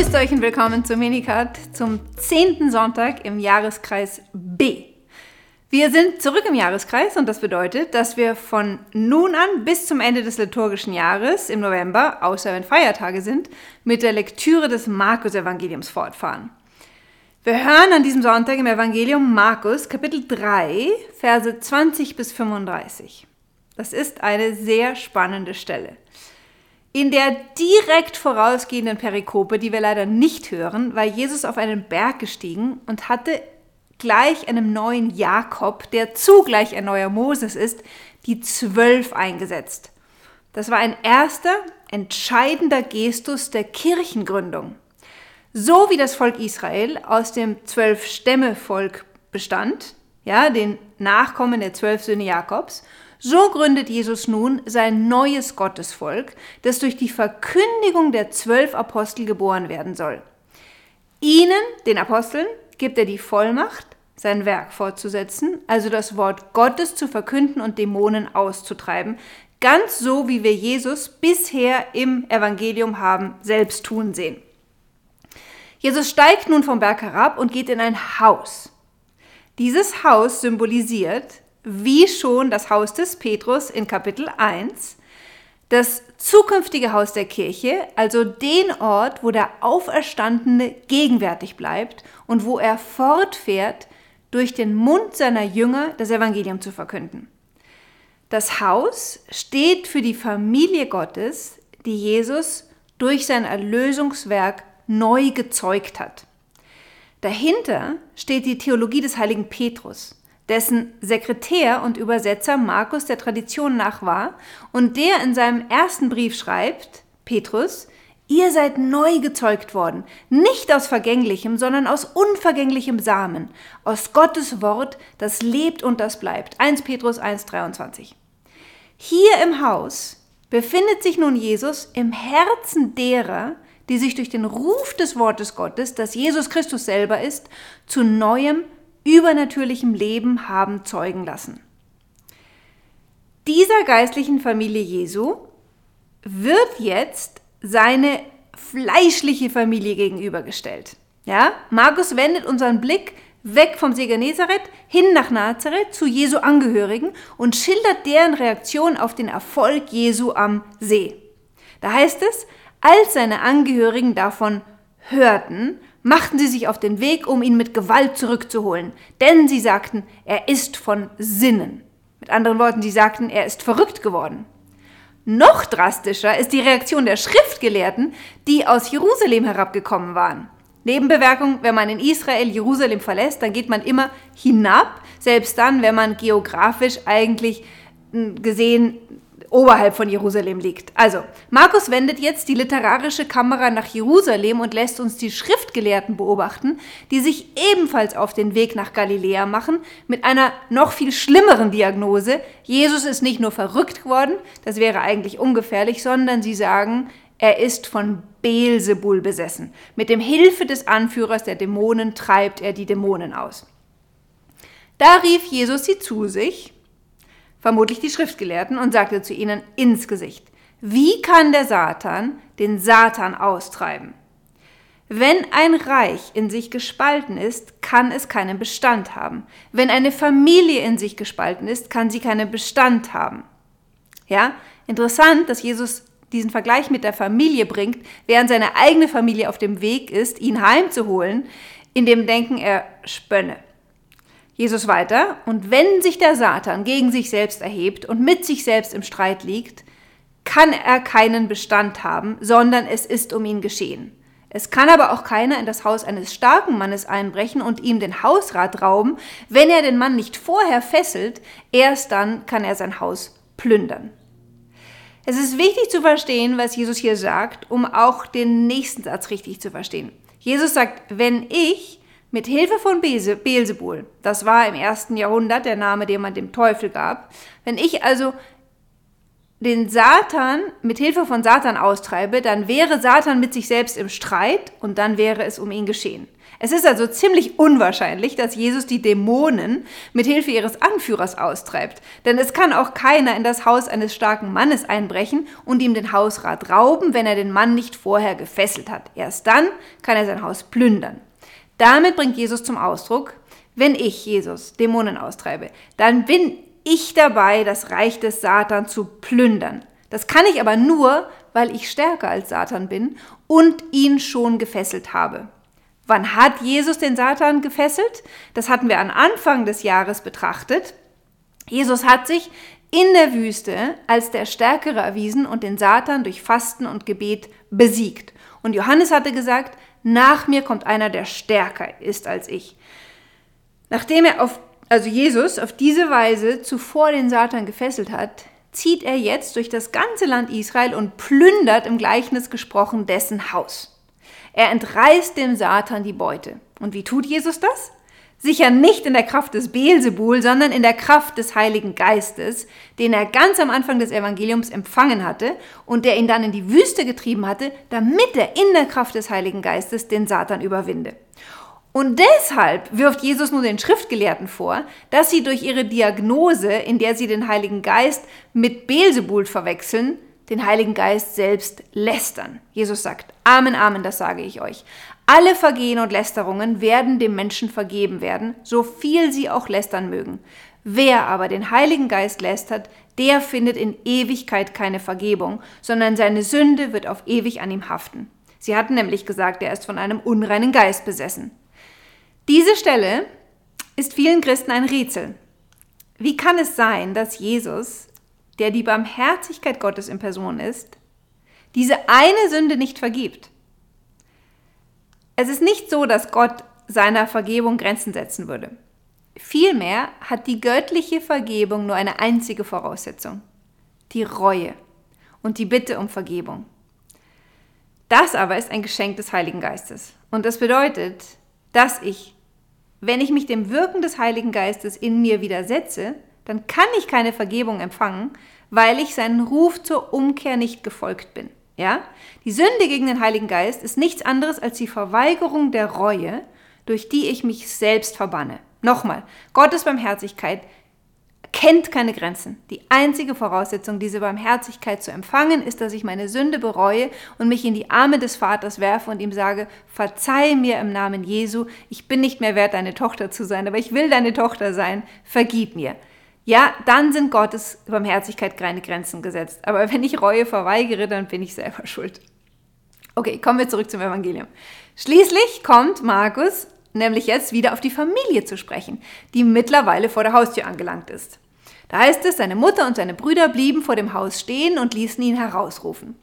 Grüßt euch und willkommen zum Minicard zum 10. Sonntag im Jahreskreis B. Wir sind zurück im Jahreskreis und das bedeutet, dass wir von nun an bis zum Ende des liturgischen Jahres im November, außer wenn Feiertage sind, mit der Lektüre des Markus-Evangeliums fortfahren. Wir hören an diesem Sonntag im Evangelium Markus Kapitel 3, Verse 20 bis 35. Das ist eine sehr spannende Stelle. In der direkt vorausgehenden Perikope, die wir leider nicht hören, war Jesus auf einen Berg gestiegen und hatte gleich einem neuen Jakob, der zugleich ein neuer Moses ist, die Zwölf eingesetzt. Das war ein erster, entscheidender Gestus der Kirchengründung. So wie das Volk Israel aus dem Zwölf-Stämme-Volk bestand, ja, den Nachkommen der zwölf Söhne Jakobs, so gründet Jesus nun sein neues Gottesvolk, das durch die Verkündigung der zwölf Apostel geboren werden soll. Ihnen, den Aposteln, gibt er die Vollmacht, sein Werk fortzusetzen, also das Wort Gottes zu verkünden und Dämonen auszutreiben, ganz so wie wir Jesus bisher im Evangelium haben selbst tun sehen. Jesus steigt nun vom Berg herab und geht in ein Haus. Dieses Haus symbolisiert wie schon das Haus des Petrus in Kapitel 1, das zukünftige Haus der Kirche, also den Ort, wo der Auferstandene gegenwärtig bleibt und wo er fortfährt, durch den Mund seiner Jünger das Evangelium zu verkünden. Das Haus steht für die Familie Gottes, die Jesus durch sein Erlösungswerk neu gezeugt hat. Dahinter steht die Theologie des heiligen Petrus, dessen Sekretär und Übersetzer Markus der Tradition nach war und der in seinem ersten Brief schreibt, Petrus, ihr seid neu gezeugt worden, nicht aus vergänglichem, sondern aus unvergänglichem Samen, aus Gottes Wort, das lebt und das bleibt. 1 Petrus 1.23. Hier im Haus befindet sich nun Jesus im Herzen derer, die sich durch den Ruf des Wortes Gottes, das Jesus Christus selber ist, zu neuem übernatürlichem Leben haben zeugen lassen. Dieser geistlichen Familie Jesu wird jetzt seine fleischliche Familie gegenübergestellt. Ja? Markus wendet unseren Blick weg vom See Genezareth hin nach Nazareth zu Jesu Angehörigen und schildert deren Reaktion auf den Erfolg Jesu am See. Da heißt es, als seine Angehörigen davon hörten, machten sie sich auf den Weg, um ihn mit Gewalt zurückzuholen, denn sie sagten, er ist von Sinnen. Mit anderen Worten, sie sagten, er ist verrückt geworden. Noch drastischer ist die Reaktion der Schriftgelehrten, die aus Jerusalem herabgekommen waren. Nebenbewerkung, wenn man in Israel Jerusalem verlässt, dann geht man immer hinab, selbst dann, wenn man geografisch eigentlich hm, gesehen oberhalb von Jerusalem liegt. Also, Markus wendet jetzt die literarische Kamera nach Jerusalem und lässt uns die Schriftgelehrten beobachten, die sich ebenfalls auf den Weg nach Galiläa machen, mit einer noch viel schlimmeren Diagnose. Jesus ist nicht nur verrückt geworden, das wäre eigentlich ungefährlich, sondern sie sagen, er ist von Beelzebul besessen. Mit dem Hilfe des Anführers der Dämonen treibt er die Dämonen aus. Da rief Jesus sie zu sich vermutlich die Schriftgelehrten, und sagte zu ihnen ins Gesicht, wie kann der Satan den Satan austreiben? Wenn ein Reich in sich gespalten ist, kann es keinen Bestand haben. Wenn eine Familie in sich gespalten ist, kann sie keinen Bestand haben. Ja, interessant, dass Jesus diesen Vergleich mit der Familie bringt, während seine eigene Familie auf dem Weg ist, ihn heimzuholen, in dem Denken er spönne. Jesus weiter, und wenn sich der Satan gegen sich selbst erhebt und mit sich selbst im Streit liegt, kann er keinen Bestand haben, sondern es ist um ihn geschehen. Es kann aber auch keiner in das Haus eines starken Mannes einbrechen und ihm den Hausrat rauben, wenn er den Mann nicht vorher fesselt, erst dann kann er sein Haus plündern. Es ist wichtig zu verstehen, was Jesus hier sagt, um auch den nächsten Satz richtig zu verstehen. Jesus sagt, wenn ich mit Hilfe von Beelzebul, das war im ersten Jahrhundert der Name, den man dem Teufel gab, wenn ich also den Satan mit Hilfe von Satan austreibe, dann wäre Satan mit sich selbst im Streit und dann wäre es um ihn geschehen. Es ist also ziemlich unwahrscheinlich, dass Jesus die Dämonen mit Hilfe ihres Anführers austreibt. Denn es kann auch keiner in das Haus eines starken Mannes einbrechen und ihm den Hausrat rauben, wenn er den Mann nicht vorher gefesselt hat. Erst dann kann er sein Haus plündern. Damit bringt Jesus zum Ausdruck, wenn ich, Jesus, Dämonen austreibe, dann bin ich dabei, das Reich des Satan zu plündern. Das kann ich aber nur, weil ich stärker als Satan bin und ihn schon gefesselt habe. Wann hat Jesus den Satan gefesselt? Das hatten wir am Anfang des Jahres betrachtet. Jesus hat sich in der Wüste als der Stärkere erwiesen und den Satan durch Fasten und Gebet besiegt. Und Johannes hatte gesagt, nach mir kommt einer, der stärker ist als ich. Nachdem er auf, also Jesus auf diese Weise zuvor den Satan gefesselt hat, zieht er jetzt durch das ganze Land Israel und plündert im Gleichnis gesprochen dessen Haus. Er entreißt dem Satan die Beute. Und wie tut Jesus das? Sicher nicht in der Kraft des Beelzebul, sondern in der Kraft des Heiligen Geistes, den er ganz am Anfang des Evangeliums empfangen hatte und der ihn dann in die Wüste getrieben hatte, damit er in der Kraft des Heiligen Geistes den Satan überwinde. Und deshalb wirft Jesus nur den Schriftgelehrten vor, dass sie durch ihre Diagnose, in der sie den Heiligen Geist mit Beelzebul verwechseln, den Heiligen Geist selbst lästern. Jesus sagt, Amen, Amen, das sage ich euch. Alle Vergehen und Lästerungen werden dem Menschen vergeben werden, so viel sie auch lästern mögen. Wer aber den Heiligen Geist lästert, der findet in Ewigkeit keine Vergebung, sondern seine Sünde wird auf ewig an ihm haften. Sie hatten nämlich gesagt, er ist von einem unreinen Geist besessen. Diese Stelle ist vielen Christen ein Rätsel. Wie kann es sein, dass Jesus der die Barmherzigkeit Gottes in Person ist, diese eine Sünde nicht vergibt. Es ist nicht so, dass Gott seiner Vergebung Grenzen setzen würde. Vielmehr hat die göttliche Vergebung nur eine einzige Voraussetzung, die Reue und die Bitte um Vergebung. Das aber ist ein Geschenk des Heiligen Geistes. Und das bedeutet, dass ich, wenn ich mich dem Wirken des Heiligen Geistes in mir widersetze, dann kann ich keine Vergebung empfangen, weil ich seinen Ruf zur Umkehr nicht gefolgt bin. Ja? Die Sünde gegen den Heiligen Geist ist nichts anderes als die Verweigerung der Reue, durch die ich mich selbst verbanne. Nochmal, Gottes Barmherzigkeit kennt keine Grenzen. Die einzige Voraussetzung, diese Barmherzigkeit zu empfangen, ist, dass ich meine Sünde bereue und mich in die Arme des Vaters werfe und ihm sage, verzeih mir im Namen Jesu, ich bin nicht mehr wert, deine Tochter zu sein, aber ich will deine Tochter sein, vergib mir ja, dann sind Gottes Barmherzigkeit keine Grenzen gesetzt. Aber wenn ich Reue verweigere, dann bin ich selber schuld. Okay, kommen wir zurück zum Evangelium. Schließlich kommt Markus nämlich jetzt wieder auf die Familie zu sprechen, die mittlerweile vor der Haustür angelangt ist. Da heißt es, seine Mutter und seine Brüder blieben vor dem Haus stehen und ließen ihn herausrufen.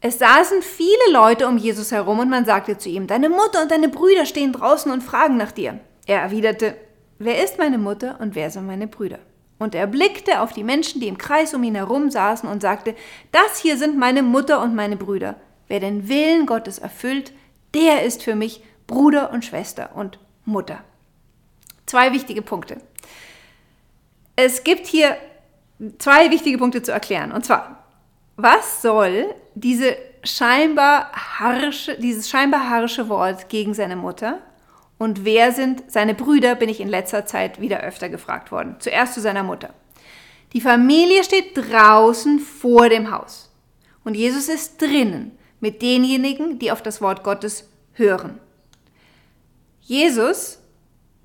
Es saßen viele Leute um Jesus herum und man sagte zu ihm, deine Mutter und deine Brüder stehen draußen und fragen nach dir. Er erwiderte, Wer ist meine Mutter und wer sind meine Brüder? Und er blickte auf die Menschen, die im Kreis um ihn herum saßen und sagte, das hier sind meine Mutter und meine Brüder. Wer den Willen Gottes erfüllt, der ist für mich Bruder und Schwester und Mutter. Zwei wichtige Punkte. Es gibt hier zwei wichtige Punkte zu erklären. Und zwar, was soll diese scheinbar harsche, dieses scheinbar harsche Wort gegen seine Mutter und wer sind seine Brüder, bin ich in letzter Zeit wieder öfter gefragt worden. Zuerst zu seiner Mutter. Die Familie steht draußen vor dem Haus. Und Jesus ist drinnen mit denjenigen, die auf das Wort Gottes hören. Jesus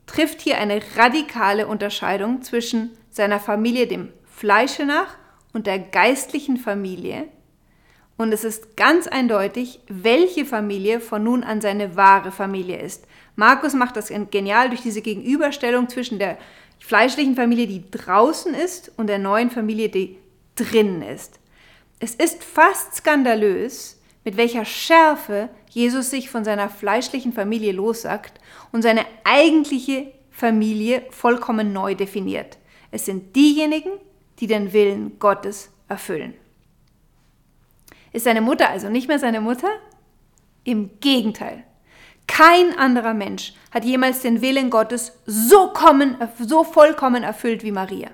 trifft hier eine radikale Unterscheidung zwischen seiner Familie dem Fleische nach und der geistlichen Familie. Und es ist ganz eindeutig, welche Familie von nun an seine wahre Familie ist. Markus macht das genial durch diese Gegenüberstellung zwischen der fleischlichen Familie, die draußen ist, und der neuen Familie, die drinnen ist. Es ist fast skandalös, mit welcher Schärfe Jesus sich von seiner fleischlichen Familie lossagt und seine eigentliche Familie vollkommen neu definiert. Es sind diejenigen, die den Willen Gottes erfüllen. Ist seine Mutter also nicht mehr seine Mutter? Im Gegenteil. Kein anderer Mensch hat jemals den Willen Gottes so, kommen, so vollkommen erfüllt wie Maria.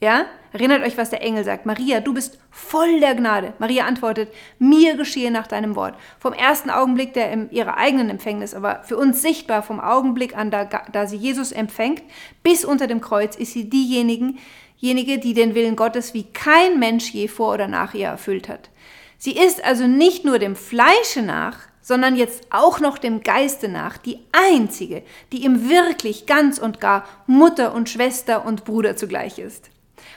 Ja? Erinnert euch, was der Engel sagt. Maria, du bist voll der Gnade. Maria antwortet, mir geschehe nach deinem Wort. Vom ersten Augenblick der in ihrer eigenen Empfängnis, aber für uns sichtbar vom Augenblick an, da, da sie Jesus empfängt, bis unter dem Kreuz ist sie diejenige, die den Willen Gottes wie kein Mensch je vor oder nach ihr erfüllt hat. Sie ist also nicht nur dem Fleische nach, sondern jetzt auch noch dem Geiste nach, die einzige, die ihm wirklich ganz und gar Mutter und Schwester und Bruder zugleich ist.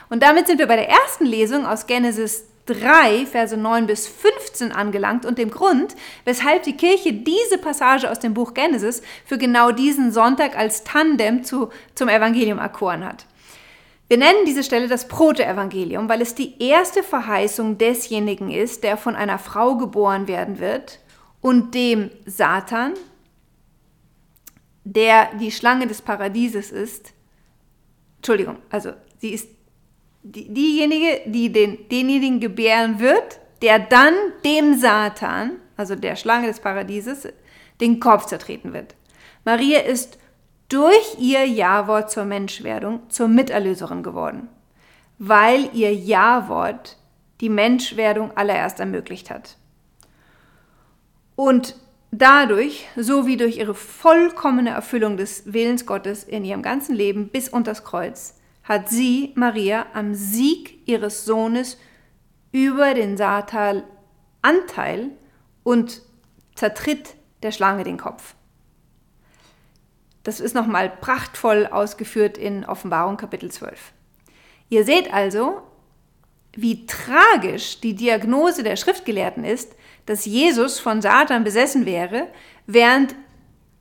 Und damit sind wir bei der ersten Lesung aus Genesis 3, Verse 9 bis 15 angelangt und dem Grund, weshalb die Kirche diese Passage aus dem Buch Genesis für genau diesen Sonntag als Tandem zu, zum Evangelium erkoren hat. Wir nennen diese Stelle das Proto-Evangelium, weil es die erste Verheißung desjenigen ist, der von einer Frau geboren werden wird und dem Satan, der die Schlange des Paradieses ist. Entschuldigung, also sie ist die, diejenige, die den, denjenigen gebären wird, der dann dem Satan, also der Schlange des Paradieses, den Kopf zertreten wird. Maria ist durch ihr Ja-Wort zur Menschwerdung zur Miterlöserin geworden, weil ihr Ja-Wort die Menschwerdung allererst ermöglicht hat. Und dadurch, sowie durch ihre vollkommene Erfüllung des Willens Gottes in ihrem ganzen Leben bis unters Kreuz, hat sie, Maria, am Sieg ihres Sohnes über den Satan Anteil und zertritt der Schlange den Kopf. Das ist nochmal prachtvoll ausgeführt in Offenbarung Kapitel 12. Ihr seht also, wie tragisch die Diagnose der Schriftgelehrten ist, dass Jesus von Satan besessen wäre, während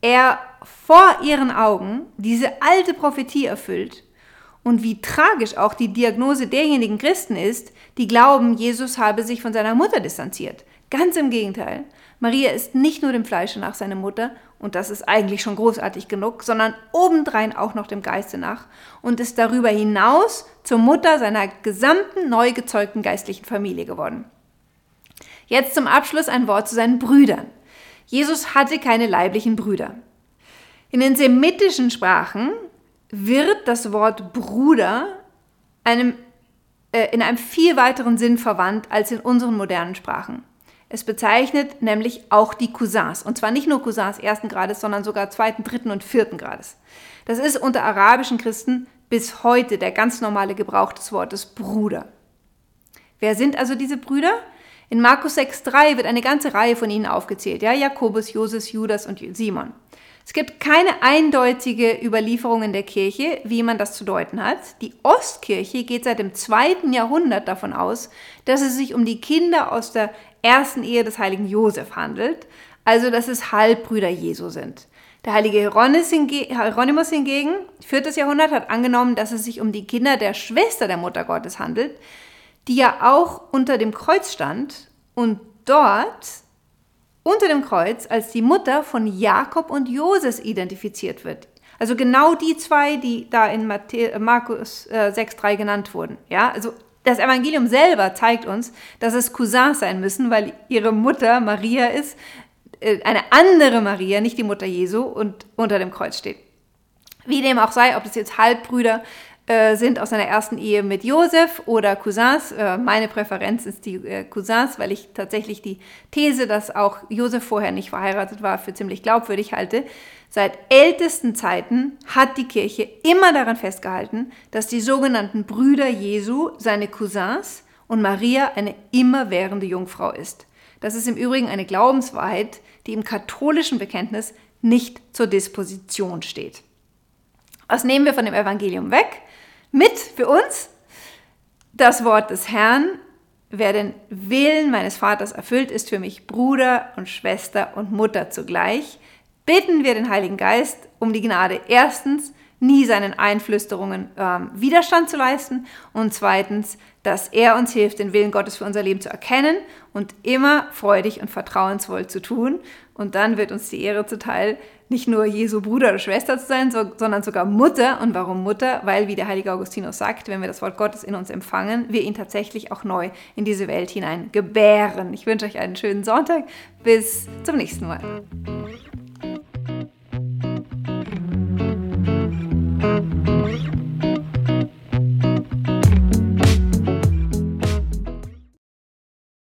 er vor ihren Augen diese alte Prophetie erfüllt und wie tragisch auch die Diagnose derjenigen Christen ist, die glauben, Jesus habe sich von seiner Mutter distanziert. Ganz im Gegenteil. Maria ist nicht nur dem Fleische nach seine Mutter, und das ist eigentlich schon großartig genug, sondern obendrein auch noch dem Geiste nach und ist darüber hinaus zur Mutter seiner gesamten neu gezeugten geistlichen Familie geworden. Jetzt zum Abschluss ein Wort zu seinen Brüdern. Jesus hatte keine leiblichen Brüder. In den semitischen Sprachen wird das Wort Bruder einem, äh, in einem viel weiteren Sinn verwandt als in unseren modernen Sprachen. Es bezeichnet nämlich auch die Cousins. Und zwar nicht nur Cousins ersten Grades, sondern sogar zweiten, dritten und vierten Grades. Das ist unter arabischen Christen bis heute der ganz normale Gebrauch des Wortes Bruder. Wer sind also diese Brüder? In Markus 6,3 wird eine ganze Reihe von ihnen aufgezählt. Ja, Jakobus, Joses, Judas und Simon. Es gibt keine eindeutige Überlieferung in der Kirche, wie man das zu deuten hat. Die Ostkirche geht seit dem zweiten Jahrhundert davon aus, dass es sich um die Kinder aus der ersten Ehe des heiligen Josef handelt, also dass es Halbbrüder Jesu sind. Der heilige Hieronymus hingegen, viertes Jahrhundert, hat angenommen, dass es sich um die Kinder der Schwester der Mutter Gottes handelt, die ja auch unter dem Kreuz stand und dort unter dem Kreuz als die Mutter von Jakob und Joses identifiziert wird. Also genau die zwei, die da in Matthä Markus äh, 6,3 genannt wurden. Ja, also das Evangelium selber zeigt uns, dass es Cousins sein müssen, weil ihre Mutter Maria ist, äh, eine andere Maria, nicht die Mutter Jesu, und unter dem Kreuz steht. Wie dem auch sei, ob das jetzt Halbbrüder äh, sind aus einer ersten Ehe mit Josef oder Cousins. Äh, meine Präferenz ist die äh, Cousins, weil ich tatsächlich die These, dass auch Josef vorher nicht verheiratet war, für ziemlich glaubwürdig halte. Seit ältesten Zeiten hat die Kirche immer daran festgehalten, dass die sogenannten Brüder Jesu seine Cousins und Maria eine immerwährende Jungfrau ist. Das ist im Übrigen eine Glaubenswahrheit, die im katholischen Bekenntnis nicht zur Disposition steht. Was nehmen wir von dem Evangelium weg? Mit für uns das Wort des Herrn. Wer den Willen meines Vaters erfüllt, ist für mich Bruder und Schwester und Mutter zugleich. Bitten wir den Heiligen Geist um die Gnade, erstens, nie seinen Einflüsterungen ähm, Widerstand zu leisten und zweitens, dass er uns hilft, den Willen Gottes für unser Leben zu erkennen und immer freudig und vertrauensvoll zu tun. Und dann wird uns die Ehre zuteil, nicht nur Jesu Bruder oder Schwester zu sein, so, sondern sogar Mutter. Und warum Mutter? Weil, wie der heilige Augustinus sagt, wenn wir das Wort Gottes in uns empfangen, wir ihn tatsächlich auch neu in diese Welt hinein gebären. Ich wünsche euch einen schönen Sonntag. Bis zum nächsten Mal.